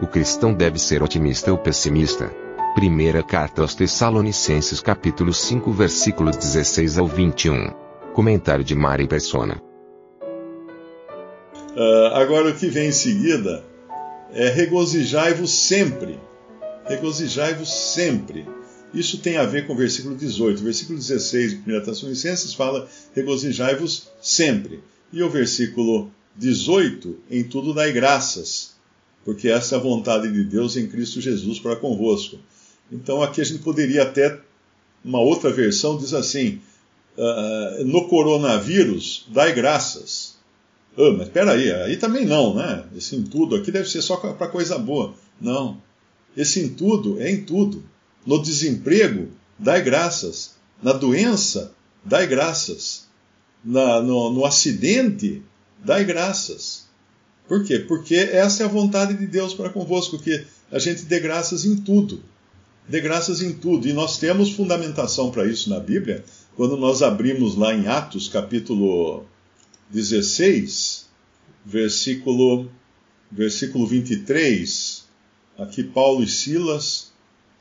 O cristão deve ser otimista ou pessimista? Primeira carta aos Tessalonicenses capítulo 5 versículos 16 ao 21. Comentário de Mari Persona. Ah, agora o que vem em seguida é regozijai-vos sempre. Regozijai-vos sempre. Isso tem a ver com o versículo 18. O versículo 16 de 1 Tessalonicenses fala regozijai-vos sempre. E o versículo 18, em tudo dai graças, porque essa é a vontade de Deus em Cristo Jesus para convosco. Então aqui a gente poderia até, uma outra versão diz assim, uh, no coronavírus dai graças. Ah, mas peraí, aí também não, né? Esse em tudo aqui deve ser só para coisa boa. Não. Esse em tudo é em tudo. No desemprego, dai graças. Na doença, dai graças. Na, no, no acidente, dai graças. Por quê? Porque essa é a vontade de Deus para convosco, que a gente dê graças em tudo. Dê graças em tudo. E nós temos fundamentação para isso na Bíblia, quando nós abrimos lá em Atos, capítulo 16, versículo, versículo 23. Aqui Paulo e Silas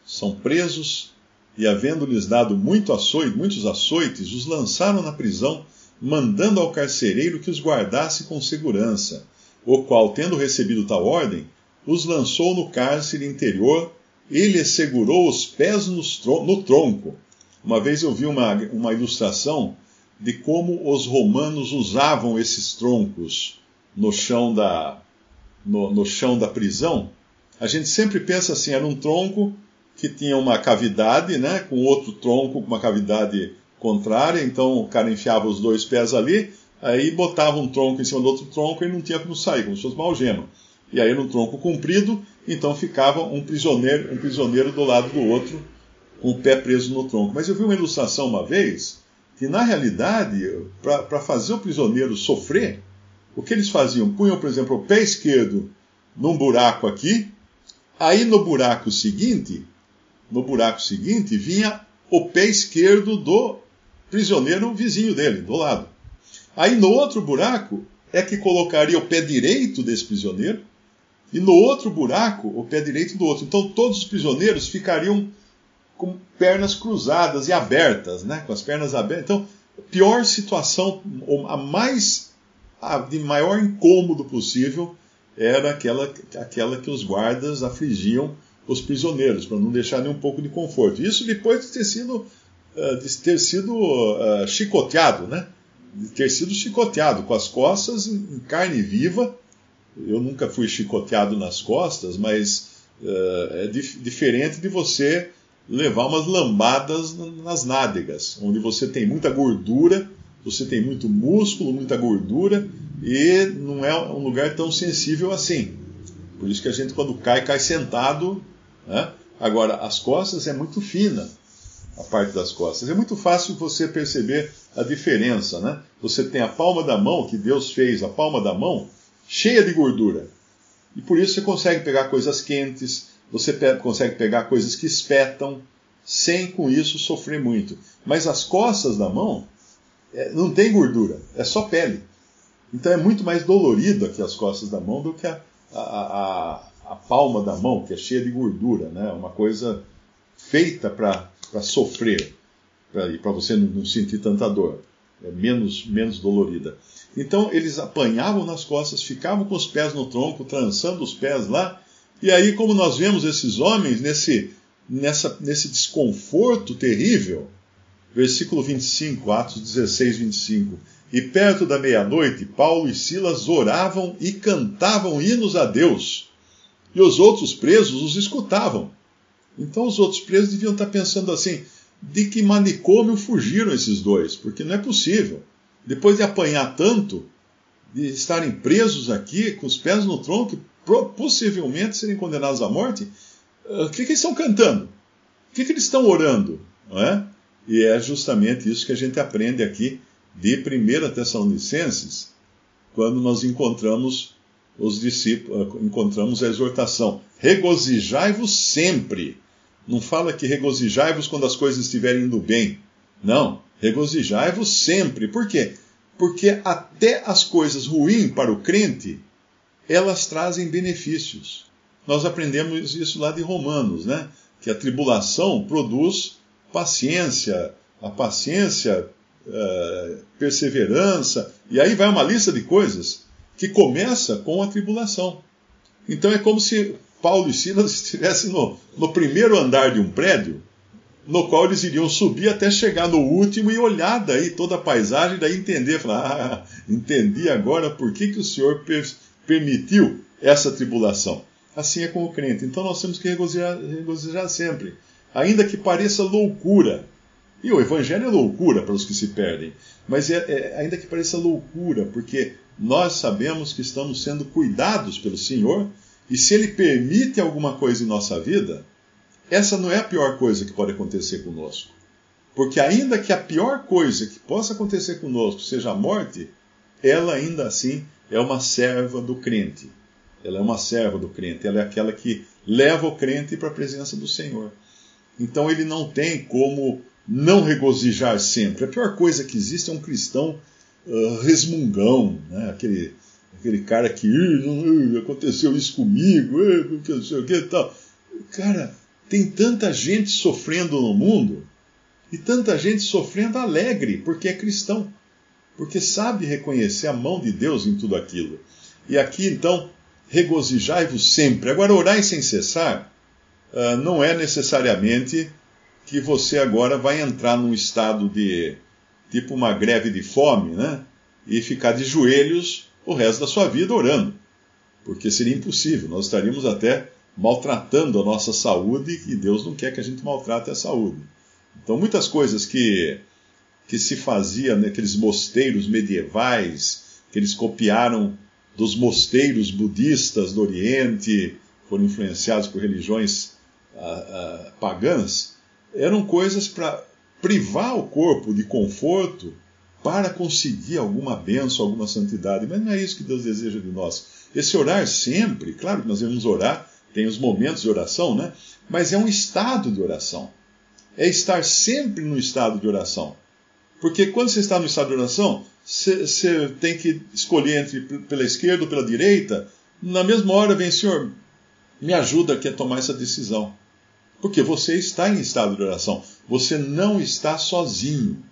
são presos e, havendo-lhes dado muito açoite, muitos açoites, os lançaram na prisão, mandando ao carcereiro que os guardasse com segurança, o qual, tendo recebido tal ordem, os lançou no cárcere interior e lhes segurou os pés no tronco. Uma vez eu vi uma, uma ilustração de como os romanos usavam esses troncos no chão da, no, no chão da prisão. A gente sempre pensa assim, era um tronco que tinha uma cavidade, né, com outro tronco com uma cavidade contrária, então o cara enfiava os dois pés ali, aí botava um tronco em cima do outro tronco e não tinha como sair, como se fosse uma algema. E aí no tronco comprido, então ficava um prisioneiro, um prisioneiro do lado do outro, com o pé preso no tronco. Mas eu vi uma ilustração uma vez, que na realidade, para fazer o prisioneiro sofrer, o que eles faziam? Punham, por exemplo, o pé esquerdo num buraco aqui, aí no buraco seguinte, no buraco seguinte, vinha o pé esquerdo do prisioneiro vizinho dele, do lado. Aí no outro buraco é que colocaria o pé direito desse prisioneiro, e no outro buraco, o pé direito do outro. Então todos os prisioneiros ficariam com pernas cruzadas e abertas, né? com as pernas abertas. Então, pior situação, a mais a de maior incômodo possível era aquela, aquela que os guardas afligiam os prisioneiros, para não deixar nem um pouco de conforto. Isso depois de ter sido, uh, de ter sido uh, chicoteado, né? De ter sido chicoteado com as costas em carne viva. Eu nunca fui chicoteado nas costas, mas uh, é dif diferente de você levar umas lambadas nas nádegas, onde você tem muita gordura, você tem muito músculo, muita gordura, e não é um lugar tão sensível assim. Por isso que a gente, quando cai, cai sentado né? Agora, as costas é muito fina, a parte das costas. É muito fácil você perceber a diferença. Né? Você tem a palma da mão, que Deus fez, a palma da mão, cheia de gordura. E por isso você consegue pegar coisas quentes, você pe consegue pegar coisas que espetam, sem com isso sofrer muito. Mas as costas da mão é, não tem gordura, é só pele. Então é muito mais dolorido aqui as costas da mão do que a, a, a, a palma da mão, que é cheia de gordura, né? Uma coisa feita para sofrer, e para você não, não, sentir tanta dor, é menos, menos dolorida. Então eles apanhavam nas costas, ficavam com os pés no tronco, trançando os pés lá, e aí, como nós vemos esses homens nesse, nessa, nesse desconforto terrível, versículo 25, Atos 16, 25. E perto da meia-noite, Paulo e Silas oravam e cantavam hinos a Deus e os outros presos os escutavam. Então os outros presos deviam estar pensando assim: de que manicômio fugiram esses dois? Porque não é possível. Depois de apanhar tanto, de estarem presos aqui, com os pés no tronco, possivelmente serem condenados à morte, ah, o que, que eles estão cantando? O que, que eles estão orando? Não é? E é justamente isso que a gente aprende aqui de 1 Tessalonicenses, quando nós encontramos os discípulos, ah, encontramos a exortação: regozijai-vos sempre. Não fala que regozijai-vos quando as coisas estiverem indo bem. Não, regozijai-vos sempre. Por quê? Porque até as coisas ruins para o crente, elas trazem benefícios. Nós aprendemos isso lá de Romanos, né? Que a tribulação produz paciência, a paciência, uh, perseverança, e aí vai uma lista de coisas que começa com a tribulação. Então é como se Paulo e Silas estivessem no, no primeiro andar de um prédio, no qual eles iriam subir até chegar no último e olhar daí toda a paisagem, daí entender, falar, ah, entendi agora por que, que o Senhor per permitiu essa tribulação. Assim é com o crente. Então nós temos que regozijar, regozijar sempre, ainda que pareça loucura. E o Evangelho é loucura para os que se perdem, mas é, é, ainda que pareça loucura, porque nós sabemos que estamos sendo cuidados pelo Senhor, e se Ele permite alguma coisa em nossa vida, essa não é a pior coisa que pode acontecer conosco. Porque, ainda que a pior coisa que possa acontecer conosco seja a morte, ela ainda assim é uma serva do crente. Ela é uma serva do crente, ela é aquela que leva o crente para a presença do Senhor. Então ele não tem como não regozijar sempre. A pior coisa que existe é um cristão uh, resmungão, né? aquele, aquele cara que aconteceu isso comigo, não sei o que tal. Cara, tem tanta gente sofrendo no mundo e tanta gente sofrendo alegre porque é cristão, porque sabe reconhecer a mão de Deus em tudo aquilo. E aqui então, regozijai-vos sempre. Agora, orar sem cessar uh, não é necessariamente que você agora vai entrar num estado de tipo uma greve de fome, né? E ficar de joelhos o resto da sua vida orando. Porque seria impossível, nós estaríamos até maltratando a nossa saúde e Deus não quer que a gente maltrate a saúde. Então, muitas coisas que, que se fazia naqueles mosteiros medievais, que eles copiaram dos mosteiros budistas do Oriente, foram influenciados por religiões ah, ah, pagãs, eram coisas para privar o corpo de conforto para conseguir alguma bênção, alguma santidade. Mas não é isso que Deus deseja de nós. Esse orar sempre, claro que nós devemos orar tem os momentos de oração, né? Mas é um estado de oração. É estar sempre no estado de oração. Porque quando você está no estado de oração, você tem que escolher entre pela esquerda ou pela direita. Na mesma hora vem, Senhor, me ajuda aqui a tomar essa decisão. Porque você está em estado de oração. Você não está sozinho.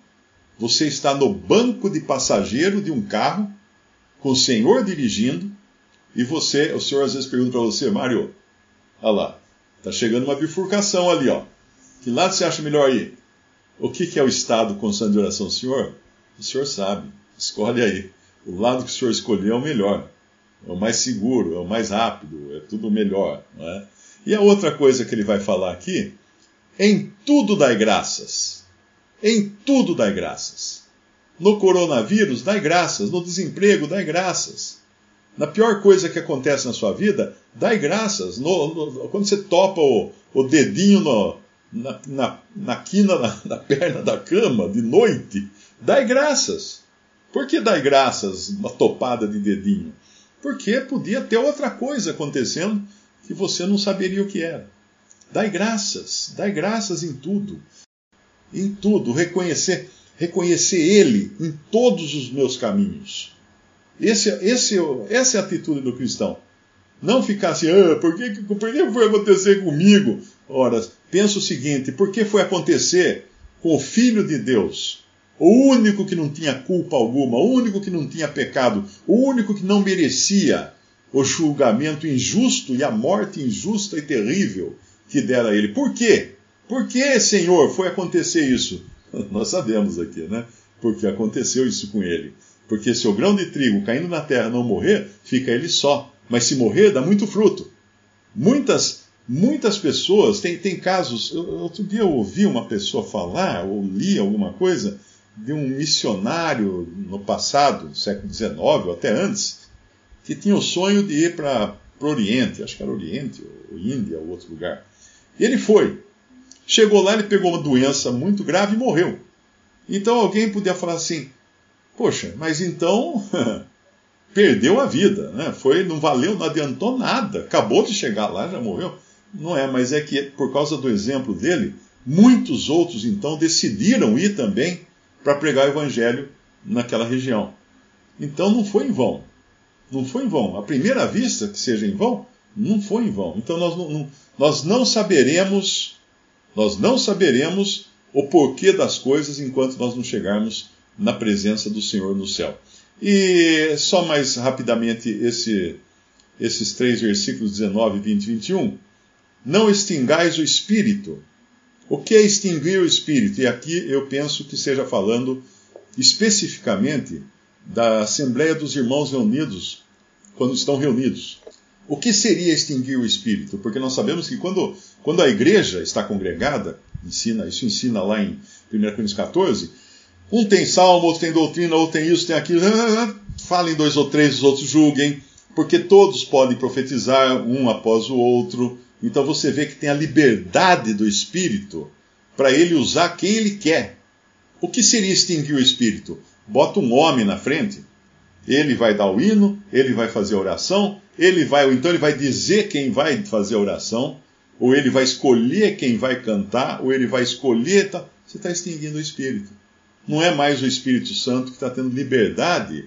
Você está no banco de passageiro de um carro, com o Senhor dirigindo, e você, o Senhor às vezes pergunta para você, Mário, Olha lá. Está chegando uma bifurcação ali, ó. Que lado você acha melhor ir? O que, que é o estado constante de oração, senhor? O senhor sabe. Escolhe aí. O lado que o senhor escolher é o melhor. É o mais seguro, é o mais rápido, é tudo melhor. Não é? E a outra coisa que ele vai falar aqui, em tudo dai graças. Em tudo dai graças. No coronavírus, dai graças. No desemprego, dai graças na pior coisa que acontece na sua vida, dai graças. No, no, quando você topa o, o dedinho no, na, na, na quina, na, na, perna da cama, de noite, dai graças. Por que dai graças uma topada de dedinho? Porque podia ter outra coisa acontecendo que você não saberia o que era. Dai graças, dai graças em tudo. Em tudo, reconhecer, reconhecer Ele em todos os meus caminhos esse, esse, essa é a atitude do cristão. Não ficar assim, ah, por, que, por que foi acontecer comigo? Ora, pensa o seguinte: por que foi acontecer com o Filho de Deus? O único que não tinha culpa alguma, o único que não tinha pecado, o único que não merecia o julgamento injusto e a morte injusta e terrível que dera a ele. Por quê? Por que, Senhor, foi acontecer isso? Nós sabemos aqui, né? Porque aconteceu isso com ele. Porque se o grão de trigo caindo na terra não morrer, fica ele só. Mas se morrer, dá muito fruto. Muitas, muitas pessoas, tem, tem casos. Outro dia eu ouvi uma pessoa falar, ou li alguma coisa, de um missionário no passado, século XIX ou até antes, que tinha o sonho de ir para o Oriente, acho que era Oriente, ou Índia, ou outro lugar. E ele foi. Chegou lá, ele pegou uma doença muito grave e morreu. Então alguém podia falar assim: Poxa, mas então perdeu a vida, né? Foi, não valeu, não adiantou nada. Acabou de chegar lá, já morreu. Não é, mas é que por causa do exemplo dele, muitos outros então decidiram ir também para pregar o evangelho naquela região. Então não foi em vão. Não foi em vão. A primeira vista que seja em vão, não foi em vão. Então nós não, não, nós não saberemos, nós não saberemos o porquê das coisas enquanto nós não chegarmos na presença do Senhor no céu. E só mais rapidamente esse, esses três versículos 19, 20 e 21. Não extingais o espírito. O que é extinguir o espírito? E aqui eu penso que seja falando especificamente da Assembleia dos Irmãos Reunidos, quando estão reunidos. O que seria extinguir o espírito? Porque nós sabemos que quando, quando a igreja está congregada, ensina, isso ensina lá em 1 Coríntios 14, um tem salmo, outro tem doutrina, outro tem isso, tem aquilo. Falem dois ou três, os outros julguem, porque todos podem profetizar um após o outro. Então você vê que tem a liberdade do Espírito para ele usar quem ele quer. O que seria extinguir o Espírito? Bota um homem na frente, ele vai dar o hino, ele vai fazer a oração, ele vai, então ele vai dizer quem vai fazer a oração, ou ele vai escolher quem vai cantar, ou ele vai escolher. Tá, você está extinguindo o Espírito não é mais o Espírito Santo que está tendo liberdade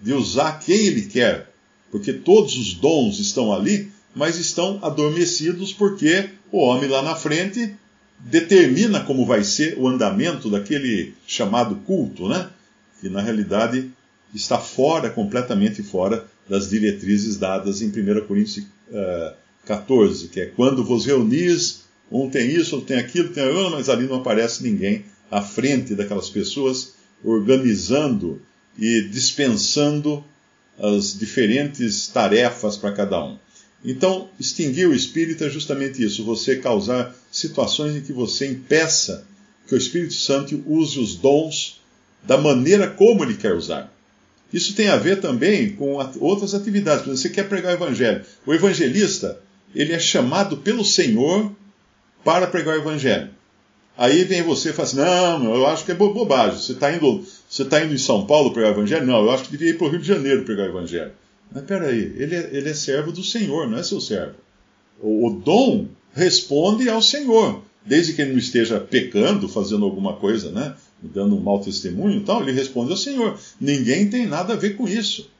de usar quem ele quer, porque todos os dons estão ali, mas estão adormecidos porque o homem lá na frente determina como vai ser o andamento daquele chamado culto, né? Que na realidade está fora, completamente fora das diretrizes dadas em 1 Coríntios uh, 14, que é quando vos reunis, um tem isso, outro tem aquilo, tem aquilo, mas ali não aparece ninguém à frente daquelas pessoas, organizando e dispensando as diferentes tarefas para cada um. Então, extinguir o espírito é justamente isso, você causar situações em que você impeça que o Espírito Santo use os dons da maneira como ele quer usar. Isso tem a ver também com outras atividades. Você quer pregar o evangelho. O evangelista, ele é chamado pelo Senhor para pregar o evangelho. Aí vem você e fala assim: não, eu acho que é bobagem. Você está indo, você tá indo em São Paulo pregar o evangelho? Não, eu acho que devia ir para o Rio de Janeiro pregar o evangelho. Mas peraí, ele é, ele é servo do Senhor, não é seu servo. O, o dom responde ao Senhor, desde que ele não esteja pecando, fazendo alguma coisa, né? Dando um mau testemunho e tal, ele responde ao Senhor. Ninguém tem nada a ver com isso.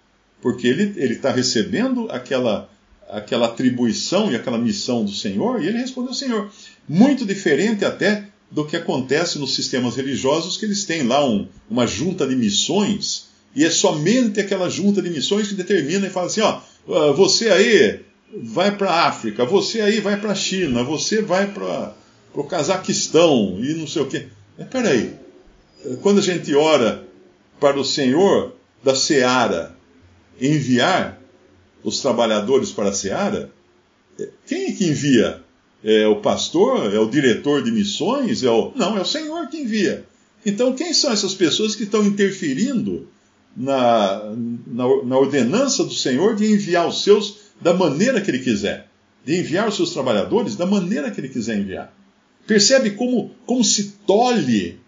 Porque ele está recebendo aquela, aquela atribuição e aquela missão do Senhor, e ele responde ao Senhor. Muito diferente até do que acontece nos sistemas religiosos, que eles têm lá um, uma junta de missões, e é somente aquela junta de missões que determina e fala assim: ó, ah, você aí vai para a África, você aí vai para a China, você vai para o Cazaquistão e não sei o quê. Mas peraí, quando a gente ora para o Senhor da seara enviar os trabalhadores para a seara, quem é que envia é o pastor? É o diretor de missões? É o... Não, é o Senhor que envia. Então, quem são essas pessoas que estão interferindo na, na, na ordenança do Senhor de enviar os seus da maneira que Ele quiser? De enviar os seus trabalhadores da maneira que Ele quiser enviar. Percebe como, como se tolhe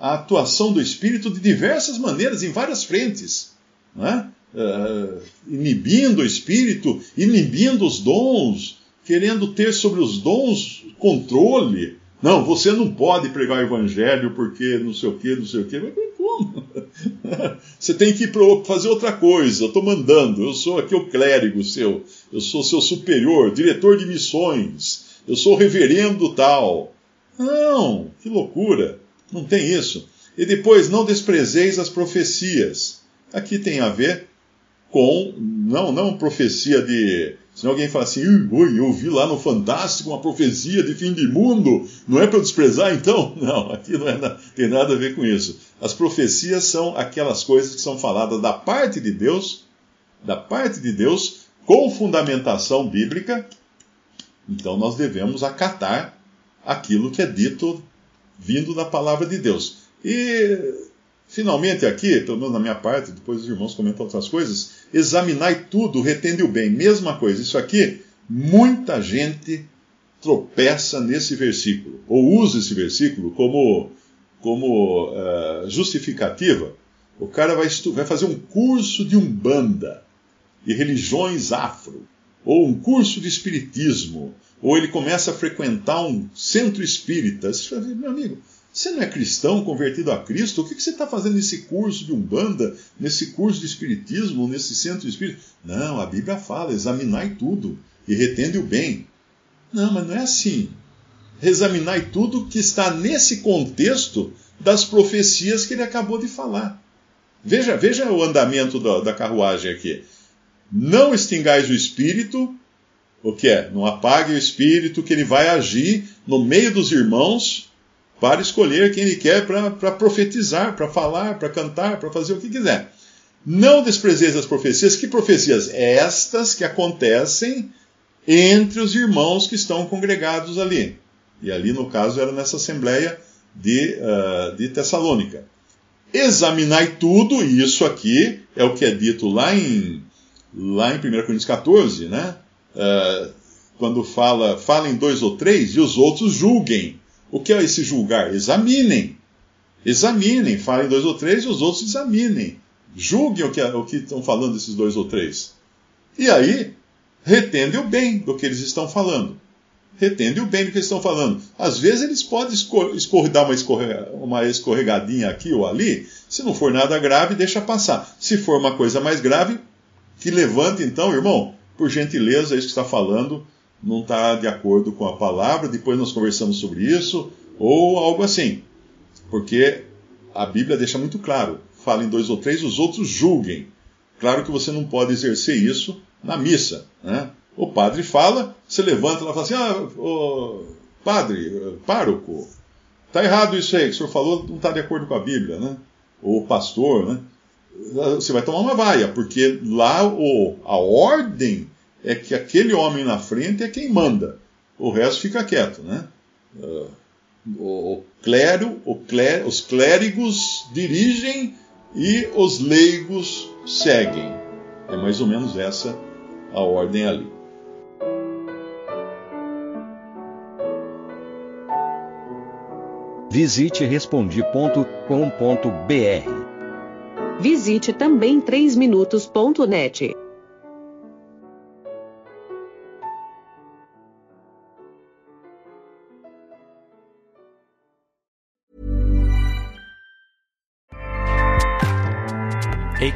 a atuação do Espírito de diversas maneiras, em várias frentes. Né? Uh, inibindo o Espírito, inibindo os dons, querendo ter sobre os dons controle. Não, você não pode pregar o evangelho porque não sei o que, não sei o que. Mas como? Você tem que fazer outra coisa. Eu estou mandando. Eu sou aqui o clérigo seu. Eu sou seu superior, diretor de missões. Eu sou reverendo tal. Não, que loucura. Não tem isso. E depois, não desprezeis as profecias. Aqui tem a ver com, não, não profecia de se alguém fala assim, ui, eu vi lá no Fantástico uma profecia de fim de mundo, não é para eu desprezar então? Não, aqui não é, tem nada a ver com isso. As profecias são aquelas coisas que são faladas da parte de Deus, da parte de Deus, com fundamentação bíblica, então nós devemos acatar aquilo que é dito vindo da palavra de Deus. E Finalmente, aqui, pelo menos na minha parte, depois os irmãos comentam outras coisas, examinai tudo, retende o bem. Mesma coisa. Isso aqui, muita gente tropeça nesse versículo, ou usa esse versículo como, como uh, justificativa. O cara vai, vai fazer um curso de umbanda e religiões afro, ou um curso de espiritismo, ou ele começa a frequentar um centro espírita. Fala, meu amigo, você não é cristão convertido a Cristo? O que você está fazendo nesse curso de Umbanda, nesse curso de Espiritismo, nesse centro espírita? Não, a Bíblia fala, examinai tudo e retende o bem. Não, mas não é assim. Examinai tudo que está nesse contexto das profecias que ele acabou de falar. Veja, veja o andamento da, da carruagem aqui. Não extingais o espírito, o que é? Não apague o espírito, que ele vai agir no meio dos irmãos para escolher quem ele quer para profetizar, para falar, para cantar, para fazer o que quiser. Não desprezeis as profecias. Que profecias? Estas que acontecem entre os irmãos que estão congregados ali. E ali, no caso, era nessa assembleia de, uh, de Tessalônica. Examinai tudo, e isso aqui é o que é dito lá em, lá em 1 Coríntios 14, né? Uh, quando fala, falem dois ou três, e os outros julguem. O que é esse julgar? Examinem. Examinem, falem dois ou três, e os outros examinem. Julguem o que, o que estão falando esses dois ou três. E aí, retende o bem do que eles estão falando. Retende o bem do que eles estão falando. Às vezes eles podem escor dar uma, escorrega uma escorregadinha aqui ou ali. Se não for nada grave, deixa passar. Se for uma coisa mais grave, que levante então, irmão, por gentileza, é isso que está falando não está de acordo com a palavra, depois nós conversamos sobre isso, ou algo assim. Porque a Bíblia deixa muito claro: falem dois ou três, os outros julguem. Claro que você não pode exercer isso na missa. Né? O padre fala, você levanta e fala assim: ah, padre, pároco, está errado isso aí que o senhor falou, não está de acordo com a Bíblia, né? Ou pastor, né? Você vai tomar uma vaia, porque lá o, a ordem é que aquele homem na frente é quem manda. O resto fica quieto, né? Uh, o, clero, o clé, os clérigos dirigem e os leigos seguem. É mais ou menos essa a ordem ali. Visite respondi.com.br. Visite também 3minutos.net.